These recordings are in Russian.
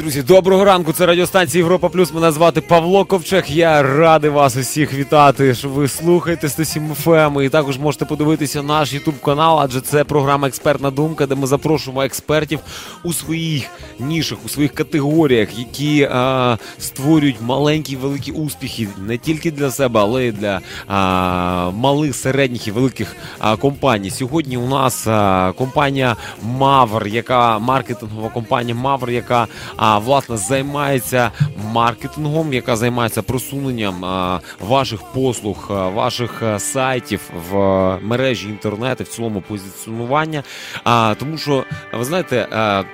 Друзі, доброго ранку. Це радіостанція Європа Плюс. Мене звати Павло Ковчег. Я радий вас усіх вітати. що ви слухаєте 107 FM. І також можете подивитися наш Ютуб канал, адже це програма Експертна думка, де ми запрошуємо експертів у своїх нішах, у своїх категоріях, які а, створюють маленькі великі успіхи не тільки для себе, але й для а, малих, середніх і великих а, компаній. Сьогодні у нас компанія Мавр, яка маркетингова компанія Мавр, яка власне займається маркетингом, яка займається просуненням ваших послуг, ваших сайтів в мережі інтернету, в цілому позиціонування. Тому що ви знаєте,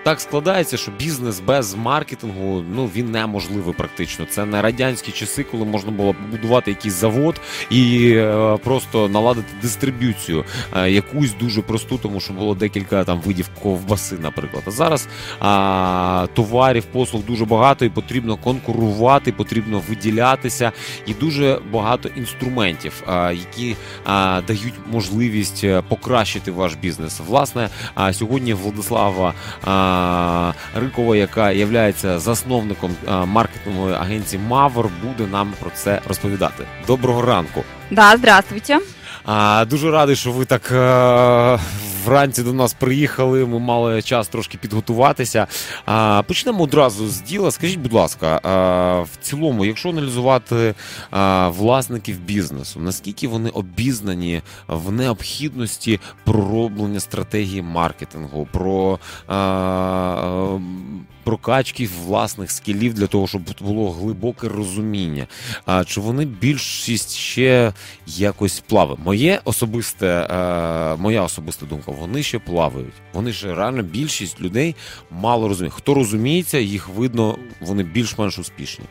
так складається, що бізнес без маркетингу ну він неможливий практично. Це не радянські часи, коли можна було побудувати якийсь завод і е, просто наладити дистриб'юцію, е, якусь дуже просту, тому що було декілька там видів ковбаси, наприклад. А зараз а, товарів, послуг дуже багато, і потрібно конкурувати, потрібно виділятися, і дуже багато інструментів, які дають можливість е, покращити ваш бізнес. Власне, сьогодні Владислава Рикова, яка є засновником маркетингової агенції Мавр, буде нам про це розповідати. Доброго ранку. Да, здравствуйте. А, Дуже радий, що ви так а, вранці до нас приїхали. Ми мали час трошки підготуватися. А, Почнемо одразу з діла. Скажіть, будь ласка, а, в цілому, якщо аналізувати а, власників бізнесу, наскільки вони обізнані в необхідності пророблення стратегії маркетингу, про а, прокачки власних скілів для того, щоб було глибоке розуміння? А чи вони більшість ще якось плавають? Моє особисте, е, моя особиста думка, вони ще плавають. Вони ще реально більшість людей мало розуміють. Хто розуміється, їх видно, вони більш-менш успішні.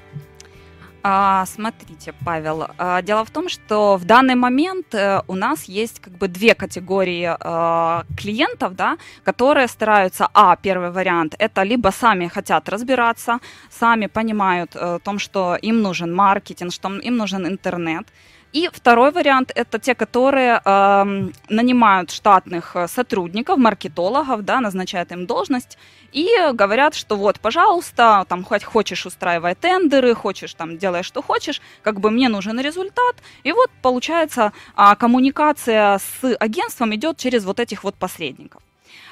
А, смотрите, Павел, а, дело в том, что в данный момент а, у нас есть как бы две категории а, клиентов, да, которые стараются, а, первый вариант, это либо сами хотят разбираться, сами понимают а, о том, что им нужен маркетинг, что им нужен интернет, и второй вариант это те, которые э, нанимают штатных э, сотрудников, маркетологов, да, назначают им должность и говорят, что вот, пожалуйста, там хоть хочешь устраивай тендеры, хочешь там делай что хочешь, как бы мне нужен результат. И вот получается э, коммуникация с агентством идет через вот этих вот посредников.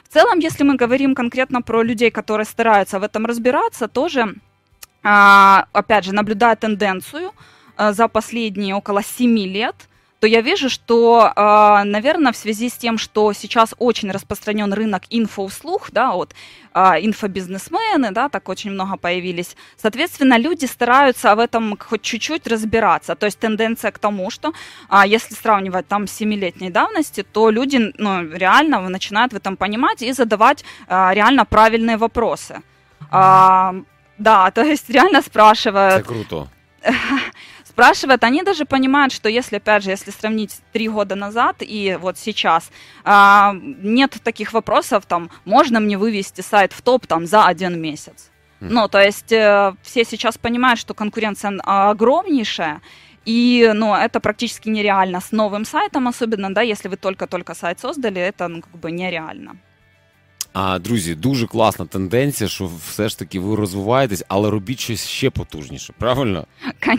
В целом, если мы говорим конкретно про людей, которые стараются в этом разбираться, тоже, э, опять же, наблюдая тенденцию, за последние около 7 лет, то я вижу, что, э, наверное, в связи с тем, что сейчас очень распространен рынок инфоуслуг, да, вот э, инфобизнесмены, да, так очень много появились, соответственно, люди стараются в этом хоть чуть-чуть разбираться. То есть тенденция к тому, что если сравнивать там с 7-летней давности, то люди ну, реально начинают в этом понимать и задавать реально правильные вопросы. Да, то есть реально спрашивают. Это круто. спрашивают, они даже понимают, что если, опять же, если сравнить три года назад и вот сейчас, а, нет таких вопросов, там, можно мне вывести сайт в топ там за один месяц. Ну, то есть э, все сейчас понимают, что конкуренция огромнейшая, и, ну, это практически нереально с новым сайтом, особенно, да, если вы только-только сайт создали, это, ну, как бы нереально. А, Друзі, дуже класна тенденція, що все ж таки ви розвиваєтесь, але робіть щось ще потужніше, правильно?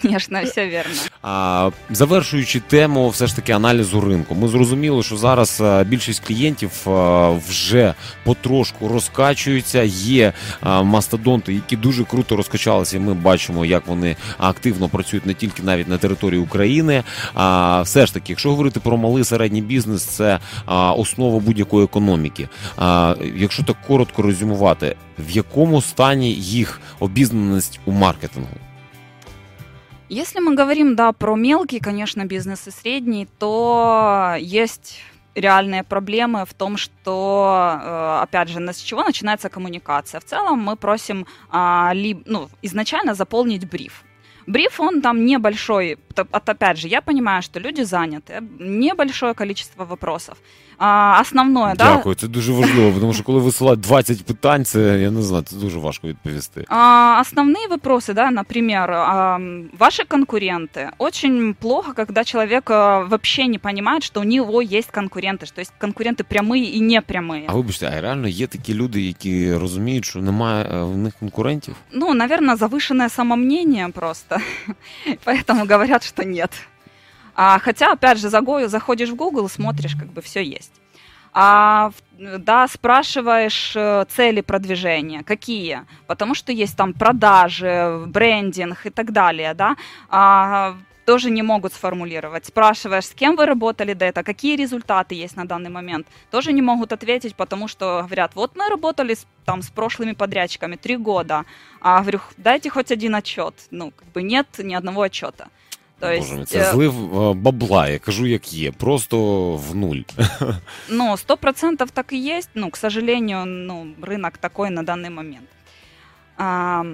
Звісно, все вірно. А, Завершуючи тему, все ж таки аналізу ринку. Ми зрозуміли, що зараз більшість клієнтів вже потрошку розкачуються. Є мастодонти, які дуже круто розкачалися. і Ми бачимо, як вони активно працюють не тільки навіть на території України. А все ж таки, якщо говорити про малий середній бізнес, це основа будь-якої економіки якщо так коротко резюмувати, в якому стані їх обізнаність у маркетингу? Если мы говорим, да, про мелкий, конечно, бизнес и средний, то есть реальные проблемы в том, что, э, опять же, с чего начинается коммуникация. В целом мы просим а, ну, изначально заполнить бриф. Бриф, он там небольшой, опять же, я понимаю, что люди заняты, небольшое количество вопросов. А, основное, да? Дякую, це дуже важливо, тому що коли висилають 20 питань, це я не знаю, це дуже важко відповісти. А, основные вопросы, да, например, а, ваши конкуренты. Очень плохо, когда человек а, вообще не понимает, что у него есть конкуренты, что есть конкуренты прямые и непрямые. А вибачте, а реально є такі люди, які розуміють, що немає в них конкурентів? Ну, наверное, завышенное самомнение просто. Поэтому говорят, что нет. А, хотя, опять же, заходишь в Google, смотришь, как бы все есть. А, да, спрашиваешь э, цели продвижения, какие, потому что есть там продажи, брендинг и так далее, да, а, тоже не могут сформулировать. Спрашиваешь, с кем вы работали до этого, какие результаты есть на данный момент, тоже не могут ответить, потому что говорят, вот мы работали с, там с прошлыми подрядчиками три года, а говорю, дайте хоть один отчет, ну, как бы нет ни одного отчета. То есть, Боже, це злив е, бабла, я кажу, як є, просто в нуль. Ну, сто процентов так и есть, ну, к сожалению, ну, рынок такой на данный момент. А,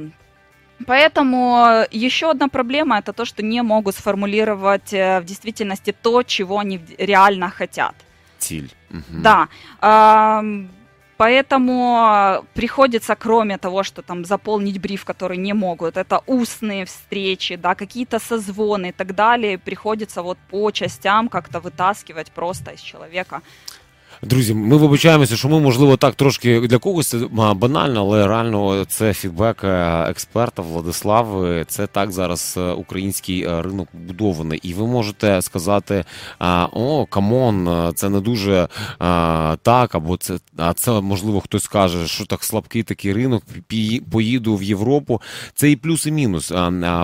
поэтому еще одна проблема это то, что не могут сформулировать э, в действительности то, чего они реально хотят. Цель. Угу. Да. А, Поэтому приходится, кроме того, что там заполнить бриф, который не могут, это устные встречи, да, какие-то созвоны и так далее, приходится вот по частям как-то вытаскивать просто из человека Друзі, ми вибачаємося, що ми, можливо, так трошки для когось банально, але реально це фідбек е, експерта Владислави. Це так зараз е, український е, ринок побудований. І ви можете сказати: о, come on, це не дуже так, або це, а це можливо хтось скаже, що так слабкий такий ринок. поїду в Європу. Це і плюс, і мінус.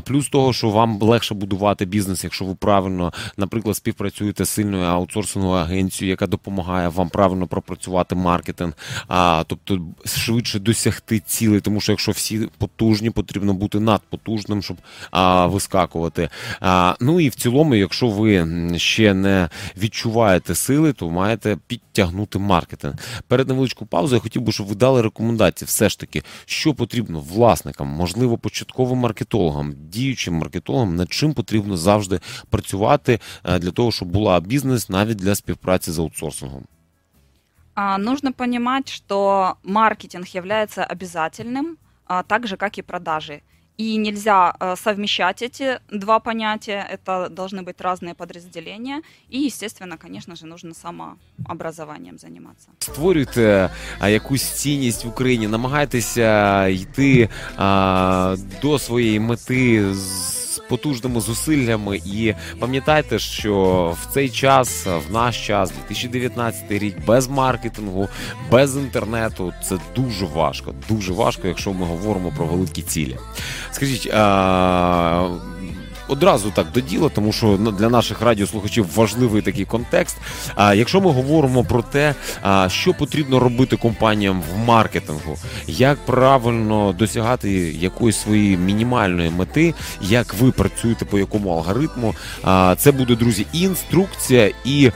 Плюс того, що вам легше будувати бізнес, якщо ви правильно, наприклад, співпрацюєте з сильною аутсорсинговою агенцією, яка допомагає вам вам правильно пропрацювати маркетинг, а тобто швидше досягти цілей, тому що якщо всі потужні, потрібно бути надпотужним, щоб а, вискакувати. А, Ну і в цілому, якщо ви ще не відчуваєте сили, то маєте підтягнути маркетинг. Перед невеличкою паузою я хотів би, щоб ви дали рекомендації, все ж таки, що потрібно власникам, можливо, початковим маркетологам, діючим маркетологам, над чим потрібно завжди працювати для того, щоб була бізнес навіть для співпраці з аутсорсингом. А, нужно понимать, что маркетинг является обязательным, а, так же, как и продажи. И нельзя а, совмещать эти два понятия, это должны быть разные подразделения. И, естественно, конечно же, нужно самообразованием заниматься. Створюйте а, якусь цінність в Україні, намагайтеся йти а, до своєї мети з потужними зусиллями. І пам'ятайте, що в цей час, в наш час, 2019 рік, без маркетингу, без інтернету, це дуже важко. Дуже важко, якщо ми говоримо про великі цілі. Скажіть. а одразу так до діла, тому що для наших радіослухачів важливий такий контекст. А якщо ми говоримо про те, що потрібно робити компаніям в маркетингу, як правильно досягати якоїсь своєї мінімальної мети, як ви працюєте по якому алгоритму, це буде друзі, інструкція і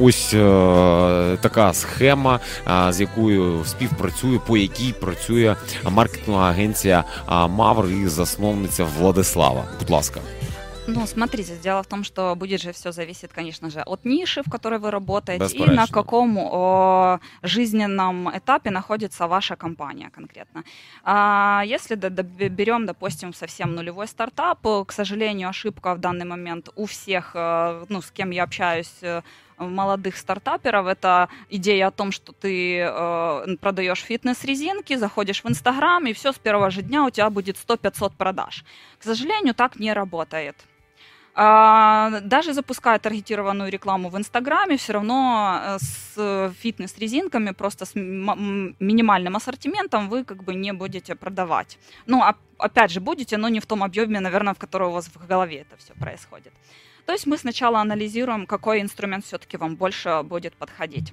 ось е, така схема, з якою співпрацює, по якій працює маркетингова агенція Мавр і засновниця Владислава. Будь ласка. Ну, смотрите, дело в том, что будет же все зависит, конечно же, от ниши, в которой вы работаете, и на каком о, жизненном этапе находится ваша компания конкретно. А, если да, да, берем, допустим, совсем нулевой стартап, к сожалению, ошибка в данный момент у всех, э, ну, с кем я общаюсь, э, молодых стартаперов это идея о том, что ты э, продаешь фитнес-резинки, заходишь в Инстаграм, и все с первого же дня у тебя будет 100-500 продаж. К сожалению, так не работает. А, даже запуская таргетированную рекламу в Инстаграме, все равно э, с фитнес-резинками, просто с минимальным ассортиментом вы как бы не будете продавать. Ну, опять же, будете, но не в том объеме, наверное, в котором у вас в голове это все происходит. То есть мы сначала анализируем, какой инструмент все-таки вам больше будет подходить.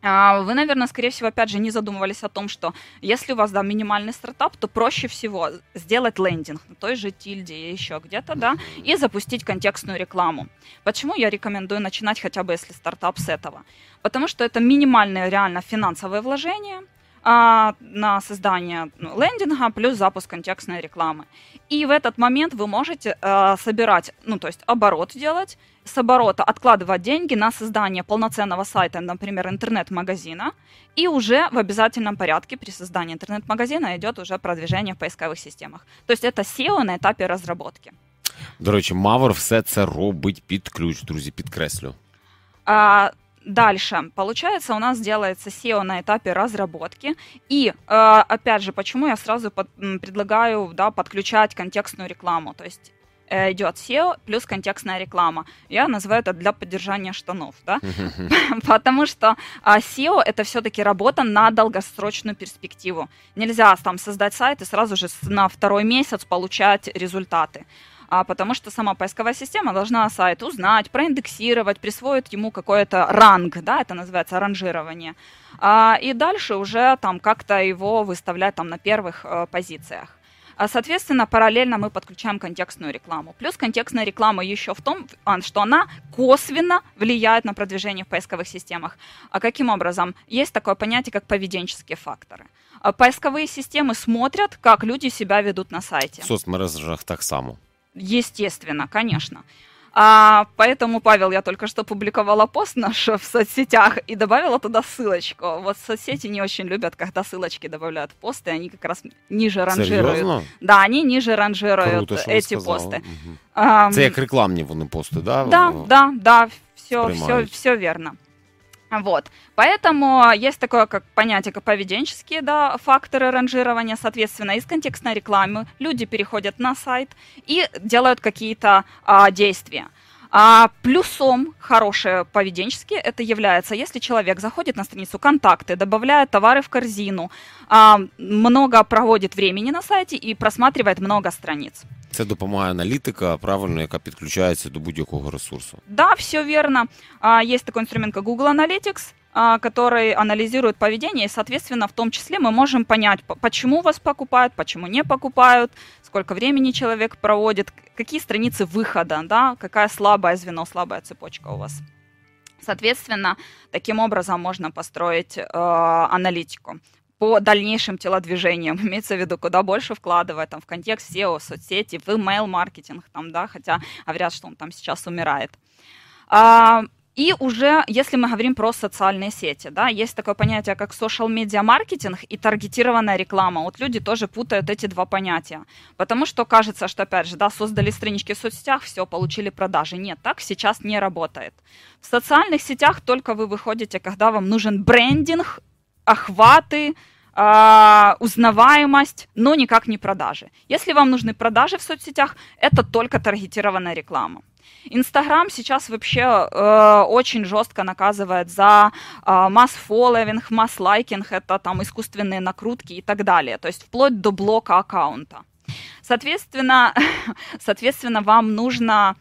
А, вы, наверное, скорее всего, опять же, не задумывались о том, что если у вас, да, минимальный стартап, то проще всего сделать лендинг на той же тильде и еще где-то, да, и запустить контекстную рекламу. Почему я рекомендую начинать хотя бы, если стартап с этого? Потому что это минимальное реально финансовое вложение, а, на создание ну, лендинга плюс запуск контекстной рекламы. И в этот момент вы можете а, собирать, ну, то есть оборот делать, с оборота откладывать деньги на создание полноценного сайта, например, интернет-магазина, и уже в обязательном порядке при создании интернет-магазина идет уже продвижение в поисковых системах. То есть это SEO на этапе разработки. До речі, Мавр все це робить під ключ, друзі, підкреслю. А, Дальше, получается, у нас делается SEO на этапе разработки. И, э, опять же, почему я сразу под, предлагаю да, подключать контекстную рекламу. То есть э, идет SEO плюс контекстная реклама. Я называю это для поддержания штанов, да? Потому что а, SEO это все-таки работа на долгосрочную перспективу. Нельзя там создать сайт и сразу же на второй месяц получать результаты а, потому что сама поисковая система должна сайт узнать, проиндексировать, присвоить ему какой-то ранг, да, это называется ранжирование, а, и дальше уже там как-то его выставлять там на первых а, позициях. А, соответственно, параллельно мы подключаем контекстную рекламу. Плюс контекстная реклама еще в том, что она косвенно влияет на продвижение в поисковых системах. А каким образом? Есть такое понятие, как поведенческие факторы. А поисковые системы смотрят, как люди себя ведут на сайте. В соцмережах так само. Естественно, конечно. А, поэтому, Павел, я только что публиковала пост наш в соцсетях и добавила туда ссылочку. Вот соцсети не очень любят, когда ссылочки добавляют посты, они как раз ниже ранжируют. Серьезно? Да, они ниже ранжируют Круто, эти пости. Мгм. А, Це як рекламні вони пости, да? Да, да, да, все, все, все верно. Вот. Поэтому есть такое как понятие, как поведенческие да, факторы ранжирования. Соответственно, из контекстной рекламы люди переходят на сайт и делают какие-то а, действия. А плюсом хорошие поведенческие это является, если человек заходит на страницу контакты, добавляет товары в корзину, а, много проводит времени на сайте и просматривает много страниц. Це допомагає аналітика, правильно, яка підключається до будь-якого ресурсу. Да, все верно. А, Есть такой инструмент, как Google Analytics, а, который анализирует поведение, и, соответственно, в том числе мы можем понять, по- почему вас покупают, почему не покупают, сколько времени человек проводит, к- какие страницы выхода, да, какая слабое звено, слабая цепочка у вас. Соответственно, таким образом можно построить э, аналитику по дальнейшим телодвижениям, имеется в виду, куда больше вкладывать там, в контекст SEO, соцсети, в email-маркетинг, там, да, хотя говорят, что он там сейчас умирает. А, и уже, если мы говорим про социальные сети, да, есть такое понятие, как social media маркетинг и таргетированная реклама. Вот люди тоже путают эти два понятия. Потому что кажется, что, опять же, да, создали странички в соцсетях, все, получили продажи. Нет, так сейчас не работает. В социальных сетях только вы выходите, когда вам нужен брендинг, охваты, а, узнаваемость, но никак не продажи. Если вам нужны продажи в соцсетях, это только таргетированная реклама. Инстаграм сейчас вообще э, очень жестко наказывает за э, масс-фолловинг, масс-лайкинг, это там искусственные накрутки и так далее, то есть вплоть до блока аккаунта. Соответственно, соответственно, вам нужно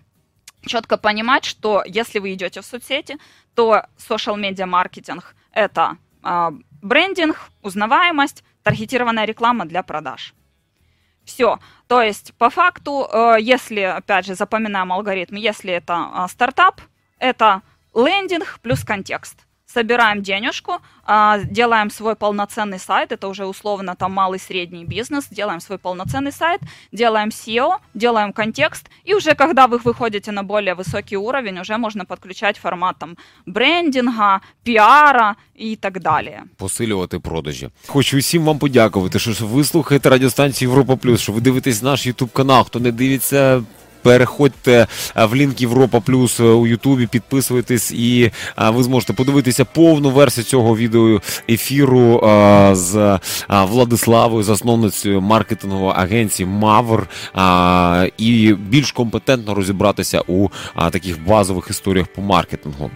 четко понимать, что если вы идете в соцсети, то social media маркетинг это а, брендинг, узнаваемость, таргетированная реклама для продаж. Все. То есть, по факту, э, если, опять же, запоминаем алгоритм, если это а, стартап, это лендинг плюс контекст Собираем денежку, а, делаем свой полноценный сайт, это уже условно там малый средний бизнес, делаем свой полноценный сайт, делаем SEO, делаем контекст, и уже когда вы выходите на более высокий уровень, уже можно подключать формат там брендинга, пиара и так далее. посилювати продажі. Хочу усім вам подякувати, що ви слухаєте радіостанцію Європа Плюс, що ви дивитесь наш Ютуб канал. Хто не дивиться. Переходьте е, в лінк Європа Плюс е, у Ютубі, підписуйтесь, і е, ви зможете подивитися повну версію цього відео ефіру з Владиславою, засновницею маркетингової агенції Мавр, і більш компетентно розібратися у таких базових історіях по маркетингу.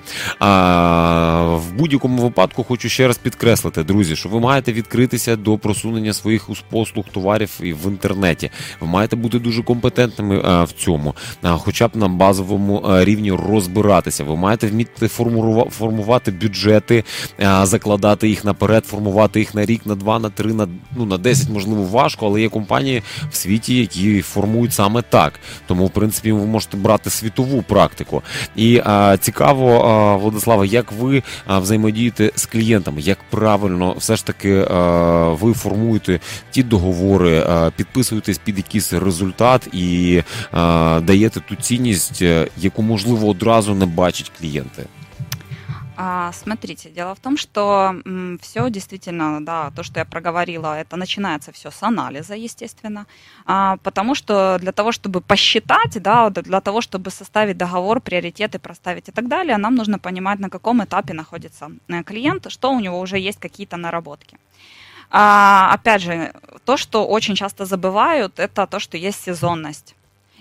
Будь-якому випадку хочу ще раз підкреслити, друзі, що ви маєте відкритися до просунення своїх послуг, товарів і в інтернеті. Ви маєте бути дуже компетентними в цьому. цьому, хоча б на базовому рівні розбиратися. Ви маєте вміти формувати бюджети, закладати їх наперед, формувати їх на рік, на два, на три, на ну на десять, можливо, важко, але є компанії в світі, які формують саме так. Тому, в принципі, ви можете брати світову практику. І цікаво, Владислава, як ви а, взаємодієте з клієнтами, як правильно все ж таки ви формуєте ті договори, підписуєтесь під якийсь результат і даєте ту цінність, е, яку можливо одразу не бачать клієнти. А, смотрите, дело в том, что все действительно, да, то, что я проговорила, это начинается все с анализа, естественно, а, потому что для того, чтобы посчитать, да, для того, чтобы составить договор, приоритеты проставить и так далее, нам нужно понимать, на каком этапе находится э, клиент, что у него уже есть какие-то наработки. А, опять же, то, что очень часто забывают, это то, что есть сезонность.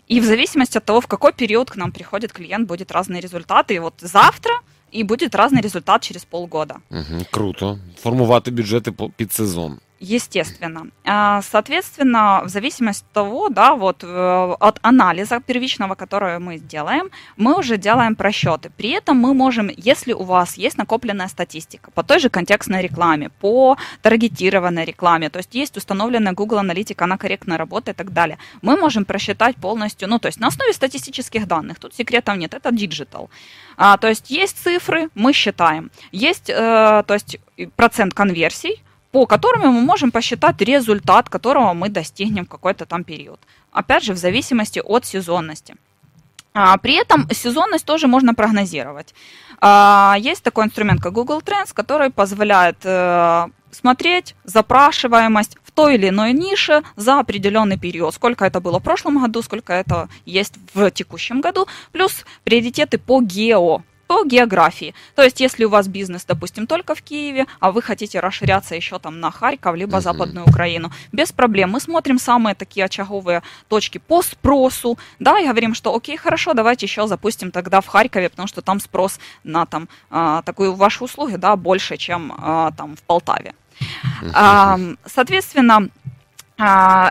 И в зависимости от того, в какой период к нам приходит клиент, будет разные результаты. И вот завтра и будет разный результат через полгода. Угу, круто. Формувати бюджети під сезон. Естественно. А, соответственно, в зависимости от того, да, вот э, от анализа первичного, который мы делаем, мы уже делаем просчеты. При этом мы можем, если у вас есть накопленная статистика по той же контекстной рекламе, по таргетированной рекламе, то есть есть установленная Google аналитика, она корректно работает и так далее, мы можем просчитать полностью, ну, то есть на основе статистических данных, тут секретов нет, это digital. А, то есть есть цифры, мы считаем. Есть, э, то есть процент конверсий, по которым мы можем посчитать результат, которого мы достигнем в какой-то там период. Опять же, в зависимости от сезонности. А, при этом сезонность тоже можно прогнозировать. А, есть такой инструмент, как Google Trends, который позволяет э, смотреть запрашиваемость в той или иной нише за определенный период. Сколько это было в прошлом году, сколько это есть в текущем году. Плюс приоритеты по гео по географии. То есть, если у вас бизнес, допустим, только в Киеве, а вы хотите расширяться еще там на Харьков, либо uh-huh. Западную Украину, без проблем. Мы смотрим самые такие очаговые точки по спросу, да, и говорим, что окей, хорошо, давайте еще запустим тогда в Харькове, потому что там спрос на там а, такую вашу услуги, да, больше, чем а, там в Полтаве. Соответственно,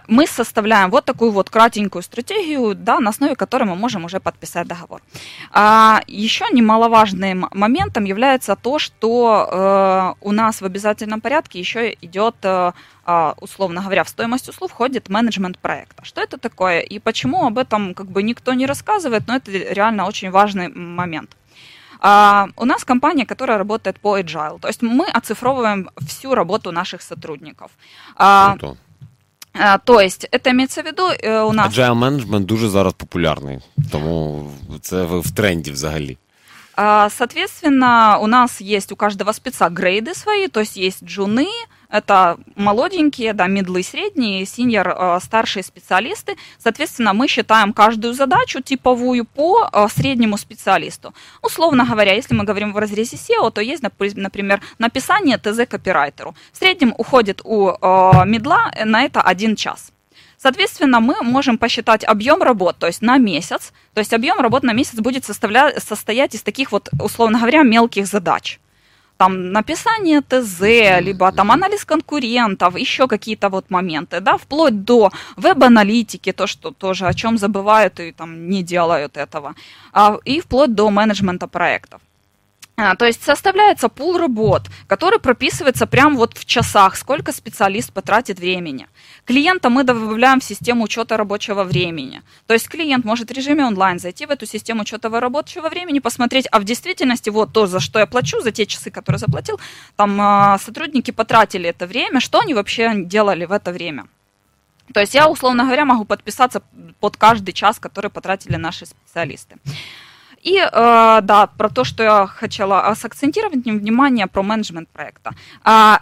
мы составляем вот такую вот кратенькую стратегию, да, на основе которой мы можем уже подписать договор. А, еще немаловажным моментом является то, что э, у нас в обязательном порядке еще идет э, а, условно говоря, в стоимость услуг входит менеджмент проекта. Что это такое и почему об этом как бы никто не рассказывает, но это реально очень важный момент. Uh, у нас компания, которая работает по agile, то есть мы оцифровываем всю работу наших сотрудников. Uh, то есть, это имеется в виду э, у нас... Agile management дуже зараз популярний, тому це в тренді взагалі. Соответственно, у нас есть у каждого спеца грейды свои, то есть есть джуны, это молоденькие, да, медлы средние, синьор, э, старшие специалисты. Соответственно, мы считаем каждую задачу типовую по э, среднему специалисту. Условно говоря, если мы говорим в разрезе SEO, то есть, например, написание ТЗ копирайтеру. В среднем уходит у э, медла на это один час. Соответственно, мы можем посчитать объем работ, то есть на месяц. То есть объем работ на месяц будет состоять из таких вот, условно говоря, мелких задач там написание ТЗ, либо там анализ конкурентов, еще какие-то вот моменты, да, вплоть до веб-аналитики, то, что тоже о чем забывают и там не делают этого, а, и вплоть до менеджмента проектов. А, то есть составляется пул работ, который прописывается прямо вот в часах, сколько специалист потратит времени. Клиента мы добавляем в систему учета рабочего времени. То есть клиент может в режиме онлайн зайти в эту систему учета рабочего времени, посмотреть, а в действительности вот то, за что я плачу, за те часы, которые заплатил, там а, сотрудники потратили это время, что они вообще делали в это время. То есть я, условно говоря, могу подписаться под каждый час, который потратили наши специалисты. И э, да, про то, что я хотела сакцентировать внимание про менеджмент проекта. А,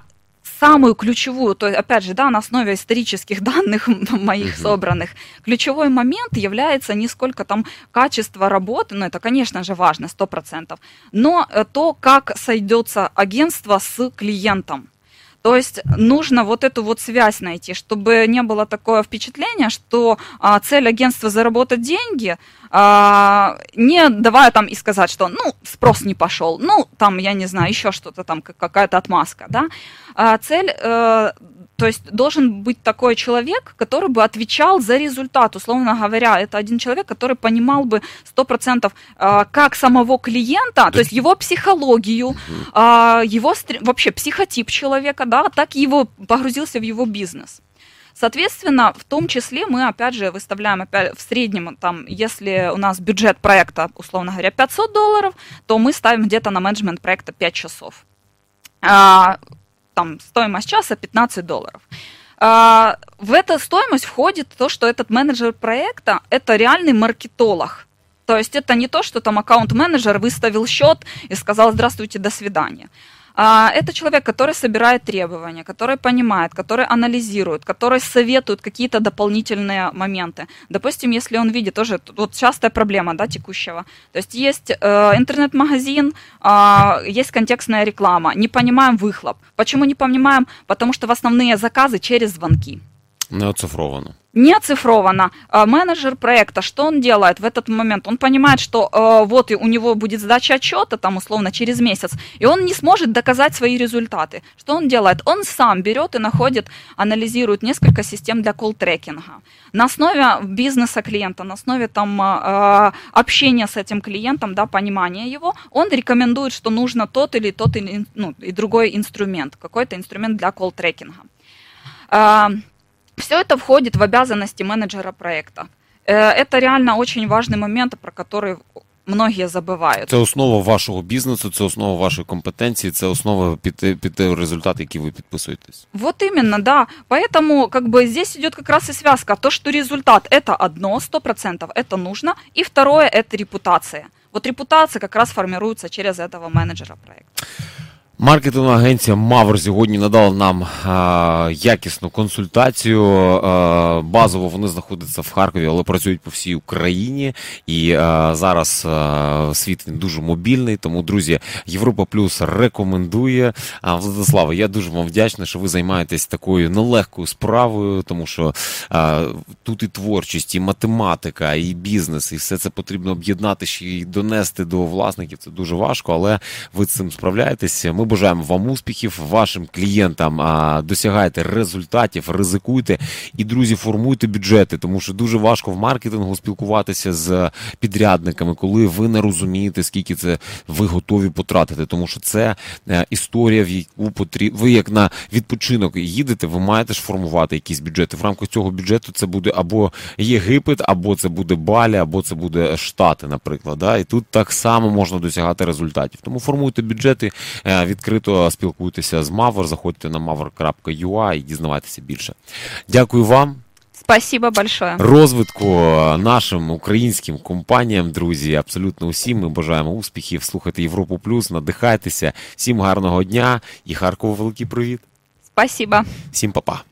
самую ключевую, то есть, опять же, да, на основе исторических данных моих uh-huh. собранных, ключевой момент является не сколько там качество работы, ну это, конечно же, важно, сто процентов, но э, то, как сойдется агентство с клиентом. То есть нужно вот эту вот связь найти, чтобы не было такое впечатление, что а, цель агентства заработать деньги, а, не давая там и сказать, что, ну, спрос не пошел, ну, там, я не знаю, еще что-то там, какая-то отмазка, да. А цель э, то есть должен быть такой человек, который бы отвечал за результат. Условно говоря, это один человек, который понимал бы 100% э, как самого клиента, то есть его психологию, э, его вообще психотип человека, да, так и его погрузился в его бизнес. Соответственно, в том числе мы, опять же, выставляем опять в среднем, там, если у нас бюджет проекта, условно говоря, 500 долларов, то мы ставим где-то на менеджмент проекта 5 часов. А, там стоимость часа 15 долларов. А, в эту стоимость входит то, что этот менеджер проекта – это реальный маркетолог. То есть это не то, что там аккаунт-менеджер выставил счет и сказал «здравствуйте, до свидания». А, это человек, который собирает требования, который понимает, который анализирует, который советует какие-то дополнительные моменты. Допустим, если он видит тоже, вот частая проблема да, текущего. То есть есть э, интернет-магазин, э, есть контекстная реклама, не понимаем выхлоп. Почему не понимаем? Потому что в основные заказы через звонки. Не оцифровано не оцифровано. А, менеджер проекта, что он делает в этот момент? Он понимает, что э, вот и у него будет сдача отчета, там условно через месяц, и он не сможет доказать свои результаты. Что он делает? Он сам берет и находит, анализирует несколько систем для колл-трекинга. На основе бизнеса клиента, на основе там э, общения с этим клиентом, да, понимания его, он рекомендует, что нужно тот или тот или, ну, и другой инструмент, какой-то инструмент для колл-трекинга. Э, все это входит в обязанности менеджера проекта. Э, это реально очень важный момент, про который многие забывают. Це основа вашого бізнесу, це основа вашої компетенції, це основа піти, піти результат, який ви підписуєтесь. Вот именно, да. Поэтому как бы здесь идет как раз и связка. То, что результат это одно, сто процентов это нужно, и второе это репутация. Вот репутация как раз формируется через этого менеджера проекта. Маркетингова агенція Мавр сьогодні надала нам а, якісну консультацію. А, базово вони знаходяться в Харкові, але працюють по всій Україні. І а, зараз а, світ він дуже мобільний. Тому, друзі, Європа Плюс рекомендує. А, Владислава, я дуже вам вдячний, що ви займаєтесь такою нелегкою справою, тому що а, тут і творчість, і математика, і бізнес, і все це потрібно об'єднати ще й донести до власників. Це дуже важко, але ви з цим справляєтеся. Ми бажаємо вам успіхів, вашим клієнтам. Досягайте результатів, ризикуйте і, друзі, формуйте бюджети, тому що дуже важко в маркетингу спілкуватися з підрядниками, коли ви не розумієте, скільки це ви готові потратити. Тому що це е, історія, в яку потрібно. Ви як на відпочинок їдете, ви маєте ж формувати якісь бюджети. В рамках цього бюджету це буде або Єгипет, або це буде Балі, або це буде Штати, наприклад. Да? І тут так само можна досягати результатів. Тому формуйте бюджети е, від відкрито спілкуйтеся з Мавр, заходьте на mavr.ua і дізнавайтеся більше. Дякую вам. Спасибо большое. Розвитку нашим українським компаніям, друзі, абсолютно усім. Ми бажаємо успіхів. Слухайте Європу Плюс, надихайтеся. Всім гарного дня і Харкову великий привіт. Спасибо. Всім па-па.